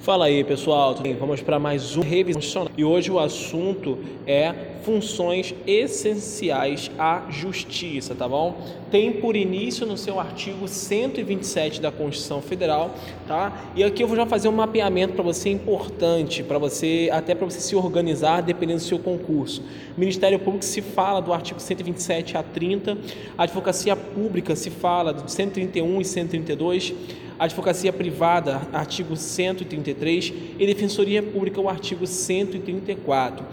Fala aí pessoal, tudo bem? vamos para mais um revisão e hoje o assunto é funções essenciais à justiça, tá bom? Tem por início no seu artigo 127 da Constituição Federal, tá? E aqui eu vou já fazer um mapeamento para você importante, para você até para você se organizar dependendo do seu concurso. Ministério Público se fala do artigo 127 a 30, a Advocacia Pública se fala do 131 e 132 Advocacia Privada, artigo 133, e Defensoria Pública, o artigo 134.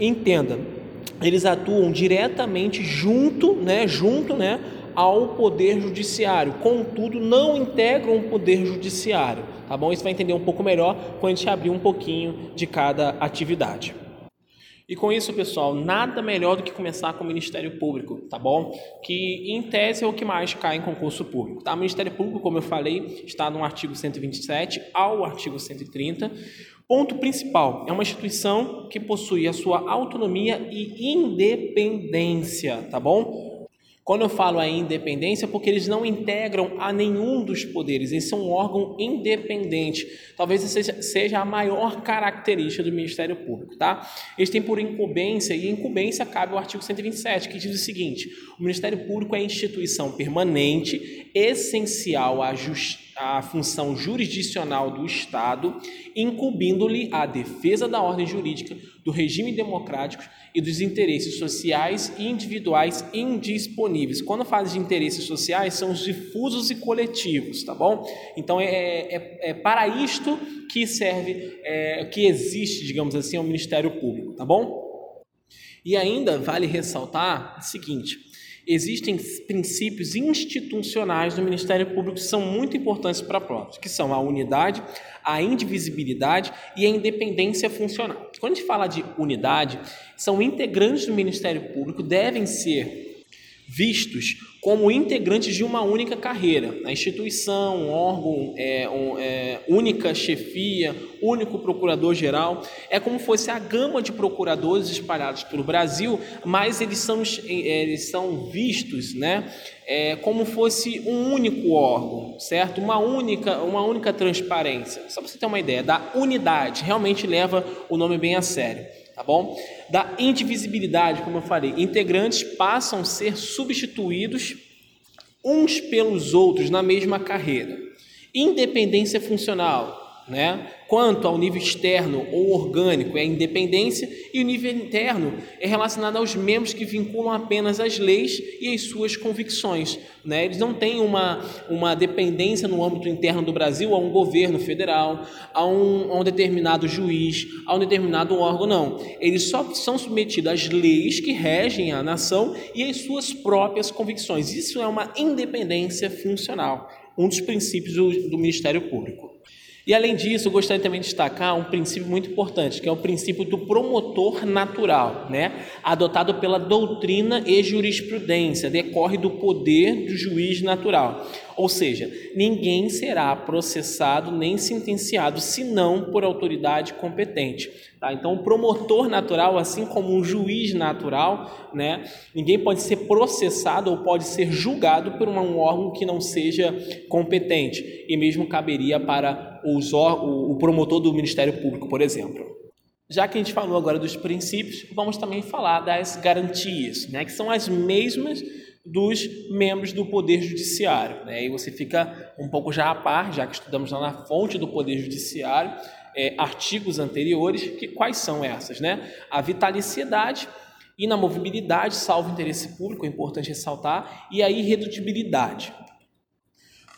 Entenda, eles atuam diretamente junto, né, junto, né, ao poder judiciário. Contudo, não integram o poder judiciário, tá bom? Isso vai entender um pouco melhor quando a gente abrir um pouquinho de cada atividade. E com isso, pessoal, nada melhor do que começar com o Ministério Público, tá bom? Que em tese é o que mais cai em concurso público, tá? O Ministério Público, como eu falei, está no artigo 127 ao artigo 130. Ponto principal: é uma instituição que possui a sua autonomia e independência, tá bom? Quando eu falo a independência, é porque eles não integram a nenhum dos poderes, eles são um órgão independente. Talvez essa seja a maior característica do Ministério Público, tá? Eles têm por incumbência, e incumbência cabe ao artigo 127, que diz o seguinte: o Ministério Público é instituição permanente, essencial à justiça a função jurisdicional do Estado, incumbindo-lhe a defesa da ordem jurídica, do regime democrático e dos interesses sociais e individuais indisponíveis. Quando fala de interesses sociais, são os difusos e coletivos, tá bom? Então é, é, é para isto que serve, é, que existe, digamos assim, o Ministério Público, tá bom? E ainda vale ressaltar o seguinte: existem princípios institucionais do Ministério Público que são muito importantes para a prova, que são a unidade, a indivisibilidade e a independência funcional. Quando a gente fala de unidade, são integrantes do Ministério Público devem ser vistos como integrantes de uma única carreira. A instituição, um órgão, é, um, é, única chefia, único procurador-geral, é como fosse a gama de procuradores espalhados pelo Brasil, mas eles são, é, eles são vistos né, é, como fosse um único órgão, certo? Uma única, uma única transparência. Só para você ter uma ideia, da unidade, realmente leva o nome bem a sério tá bom? Da indivisibilidade, como eu falei, integrantes passam a ser substituídos uns pelos outros na mesma carreira. Independência funcional, né? Quanto ao nível externo ou orgânico é a independência e o nível interno é relacionado aos membros que vinculam apenas as leis e as suas convicções. Né? Eles não têm uma, uma dependência no âmbito interno do Brasil a um governo federal, a um, a um determinado juiz, a um determinado órgão, não. Eles só são submetidos às leis que regem a nação e às suas próprias convicções. Isso é uma independência funcional, um dos princípios do, do Ministério Público. E além disso, eu gostaria também de destacar um princípio muito importante, que é o princípio do promotor natural, né? adotado pela doutrina e jurisprudência, decorre do poder do juiz natural. Ou seja, ninguém será processado nem sentenciado senão por autoridade competente. Tá? Então, o promotor natural, assim como um juiz natural, né, ninguém pode ser processado ou pode ser julgado por um órgão que não seja competente. E mesmo caberia para os, o promotor do Ministério Público, por exemplo. Já que a gente falou agora dos princípios, vamos também falar das garantias, né, que são as mesmas dos membros do Poder Judiciário. Né? E você fica um pouco já a par, já que estudamos lá na fonte do Poder Judiciário, é, artigos anteriores, que quais são essas? Né? A vitaliciedade, inamovibilidade, salvo interesse público, é importante ressaltar, e a irredutibilidade.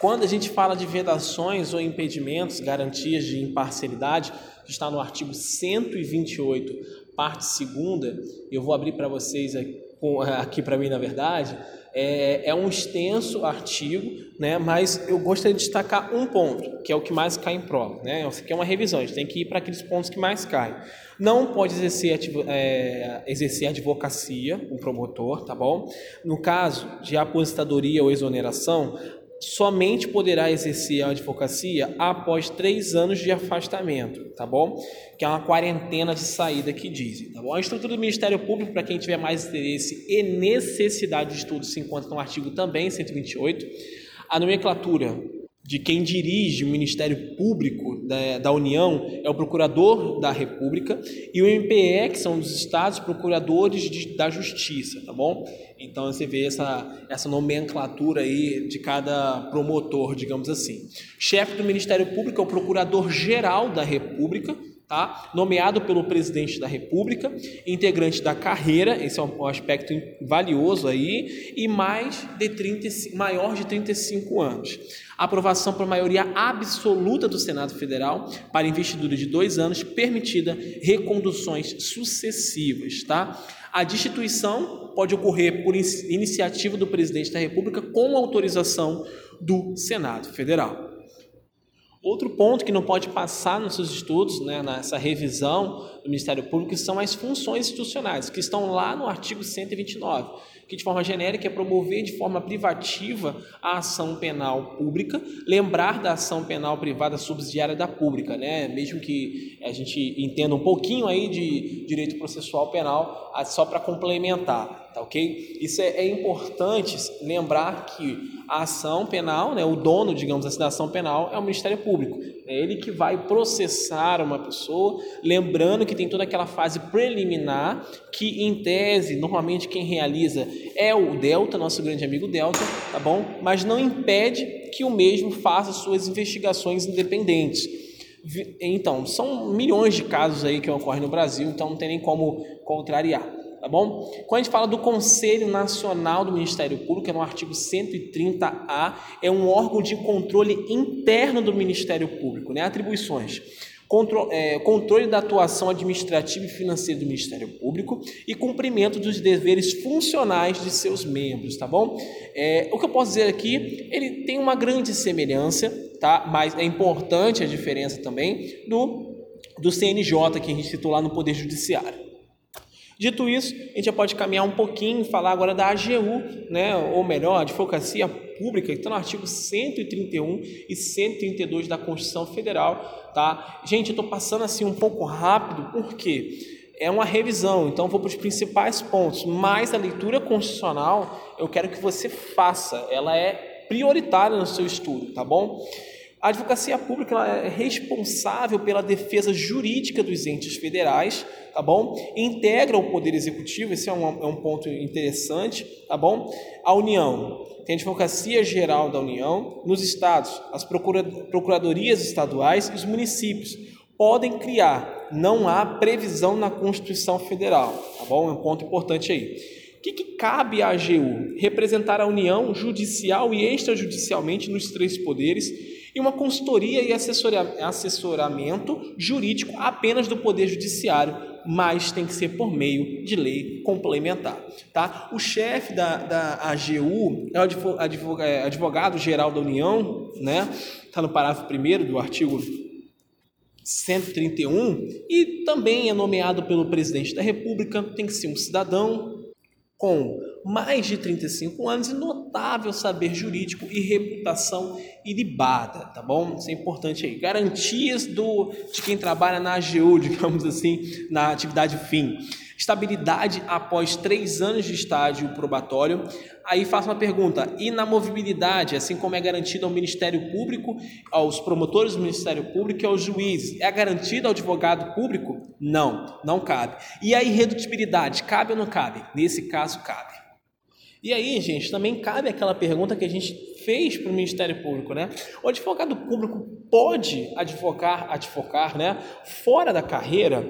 Quando a gente fala de vedações ou impedimentos, garantias de imparcialidade, está no artigo 128, parte segunda, eu vou abrir para vocês aqui, aqui para mim, na verdade, é, é um extenso artigo, né, mas eu gostaria de destacar um ponto, que é o que mais cai em prova. Né? Isso aqui é uma revisão, a gente tem que ir para aqueles pontos que mais caem. Não pode exercer, é, exercer advocacia, o um promotor, tá bom? No caso de aposentadoria ou exoneração, somente poderá exercer a advocacia após três anos de afastamento, tá bom? Que é uma quarentena de saída que dizem, tá bom? A estrutura do Ministério Público, para quem tiver mais interesse e necessidade de estudo, se encontra no artigo também 128. A nomenclatura de quem dirige o Ministério Público da, da, União é o Procurador da República e o MPE, que são os estados procuradores de, da Justiça, tá bom? Então você vê essa, essa nomenclatura aí de cada promotor, digamos assim. Chefe do Ministério Público é o Procurador-Geral da República, tá? nomeado pelo presidente da República, integrante da carreira, esse é um aspecto valioso aí, e mais de 30, maior de 35 anos. Aprovação por maioria absoluta do Senado Federal para investidura de dois anos, permitida reconduções sucessivas. Tá? A destituição pode ocorrer por iniciativa do presidente da República com autorização do Senado Federal. Outro ponto que não pode passar nos seus estudos, né, nessa revisão do Ministério Público, são as funções institucionais, que estão lá no artigo 129, que de forma genérica é promover de forma privativa a ação penal pública, lembrar da ação penal privada subsidiária da pública, né? mesmo que a gente entenda um pouquinho aí de direito processual penal, só para complementar, tá ok? Isso é, é importante lembrar que a ação penal, né, o dono, digamos assim, da ação penal é o Ministério Público. É ele que vai processar uma pessoa, lembrando que tem toda aquela fase preliminar, que em tese, normalmente quem realiza é o Delta, nosso grande amigo Delta, tá bom? Mas não impede que o mesmo faça suas investigações independentes. Então, são milhões de casos aí que ocorrem no Brasil, então não tem nem como contrariar tá bom? Quando a gente fala do Conselho Nacional do Ministério Público, é no artigo 130A, é um órgão de controle interno do Ministério Público, né? Atribuições. Controle, é, controle da atuação administrativa e financeira do Ministério Público e cumprimento dos deveres funcionais de seus membros, tá bom? É, o que eu posso dizer aqui, ele tem uma grande semelhança, tá? Mas é importante a diferença também do, do CNJ que a gente citou lá no Poder Judiciário. Dito isso, a gente já pode caminhar um pouquinho e falar agora da AGU, né? ou melhor, Advocacia Pública, que está no artigo 131 e 132 da Constituição Federal. Tá? Gente, eu estou passando assim um pouco rápido, porque é uma revisão, então vou para os principais pontos, mas a leitura constitucional eu quero que você faça, ela é prioritária no seu estudo, tá bom? A advocacia pública é responsável pela defesa jurídica dos entes federais, tá bom? Integra o poder executivo, esse é um, é um ponto interessante, tá bom? A União tem a Advocacia Geral da União, nos estados, as procura, procuradorias estaduais e os municípios podem criar, não há previsão na Constituição Federal, tá bom? É um ponto importante aí. O que, que cabe à AGU? Representar a União judicial e extrajudicialmente nos três poderes e uma consultoria e assessoramento jurídico apenas do Poder Judiciário, mas tem que ser por meio de lei complementar. Tá? O chefe da, da AGU é o é, advogado-geral da União, né? está no parágrafo 1 do artigo 131, e também é nomeado pelo presidente da República, tem que ser um cidadão com mais de 35 anos e notável saber jurídico e reputação ilibada, tá bom? Isso é importante aí. Garantias do, de quem trabalha na AGU, digamos assim, na atividade fim estabilidade após três anos de estágio probatório. Aí faço uma pergunta: inamovibilidade, assim como é garantida ao Ministério Público, aos promotores do Ministério Público e aos juízes, é garantida ao advogado público? Não, não cabe. E a irredutibilidade, cabe ou não cabe? Nesse caso, cabe. E aí, gente, também cabe aquela pergunta que a gente fez para o Ministério Público, né? O advogado público pode advogar, advogar, né, fora da carreira?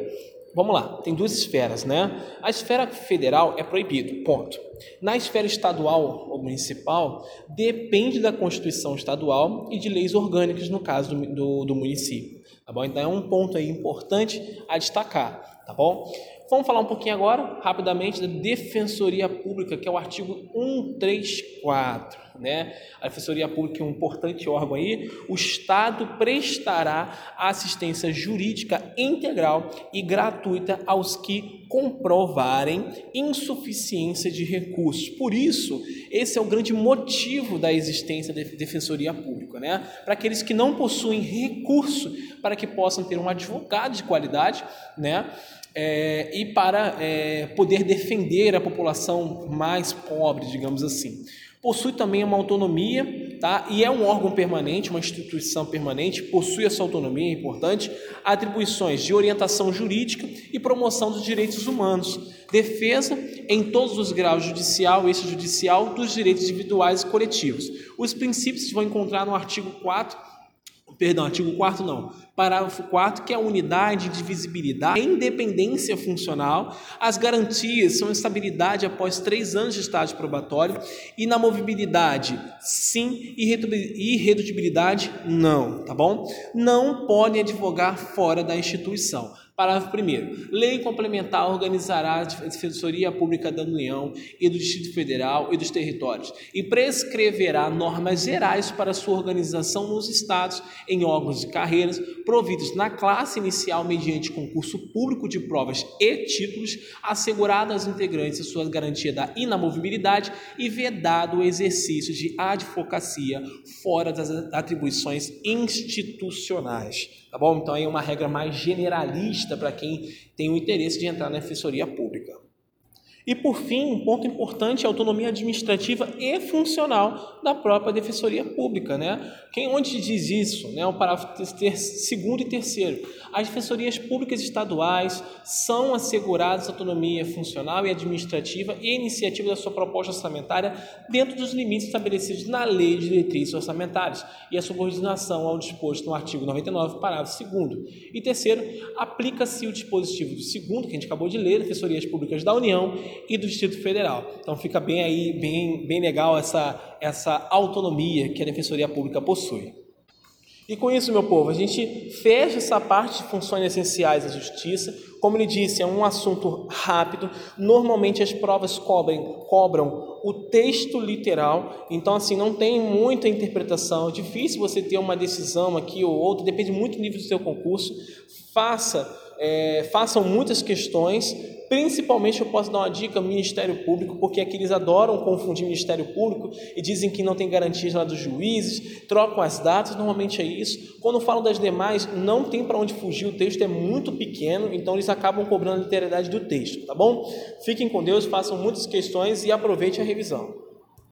Vamos lá, tem duas esferas, né? A esfera federal é proibido, ponto. Na esfera estadual ou municipal, depende da Constituição estadual e de leis orgânicas, no caso do, do, do município. Tá bom? Então é um ponto aí importante a destacar, tá bom? Vamos falar um pouquinho agora, rapidamente, da Defensoria Pública, que é o artigo 134. Né? A Defensoria Pública é um importante órgão aí. O Estado prestará assistência jurídica integral e gratuita aos que comprovarem insuficiência de recursos. Por isso, esse é o grande motivo da existência da Defensoria Pública, né? Para aqueles que não possuem recurso para que possam ter um advogado de qualidade, né? É, e para é, poder defender a população mais pobre, digamos assim. Possui também uma autonomia, tá? E é um órgão permanente, uma instituição permanente, possui essa autonomia, é importante, atribuições de orientação jurídica e promoção dos direitos humanos, defesa em todos os graus judicial e extrajudicial dos direitos individuais e coletivos. Os princípios se vão encontrar no artigo 4 perdão, artigo 4 não, parágrafo 4, que é a unidade, divisibilidade, independência funcional, as garantias são estabilidade após três anos de estágio probatório, e na movibilidade, sim, e irredutibilidade, não, tá bom? Não podem advogar fora da instituição. Parágrafo 1. Lei complementar organizará a Defensoria Pública da União e do Distrito Federal e dos territórios e prescreverá normas gerais para sua organização nos estados em órgãos de carreiras providos na classe inicial mediante concurso público de provas e títulos, assegurado aos integrantes a sua garantia da inamovibilidade e vedado o exercício de advocacia fora das atribuições institucionais. Tá bom? Então é uma regra mais generalista para quem tem o interesse de entrar na defensoria pública. E por fim, um ponto importante é a autonomia administrativa e funcional da própria defensoria pública, né? Quem onde diz isso, né? O parágrafo segundo e terceiro. As defensorias públicas estaduais são asseguradas autonomia funcional e administrativa e iniciativa da sua proposta orçamentária dentro dos limites estabelecidos na Lei de Diretrizes Orçamentárias e a subordinação ao disposto no artigo 99, parágrafo segundo. E terceiro, aplica-se o dispositivo do segundo, que a gente acabou de ler, defensorias públicas da União e do Distrito Federal. Então fica bem aí, bem, bem legal essa, essa autonomia que a Defensoria Pública possui. E com isso, meu povo, a gente fecha essa parte de funções essenciais da justiça. Como ele disse, é um assunto rápido. Normalmente as provas cobrem, cobram o texto literal, então assim não tem muita interpretação. É difícil você ter uma decisão aqui ou outra, depende muito do nível do seu concurso. Faça, é, façam muitas questões, Principalmente eu posso dar uma dica Ministério Público, porque aqui eles adoram confundir Ministério Público e dizem que não tem garantias lá dos juízes, trocam as datas, normalmente é isso. Quando falam das demais, não tem para onde fugir, o texto é muito pequeno, então eles acabam cobrando a literalidade do texto, tá bom? Fiquem com Deus, façam muitas questões e aproveite a revisão.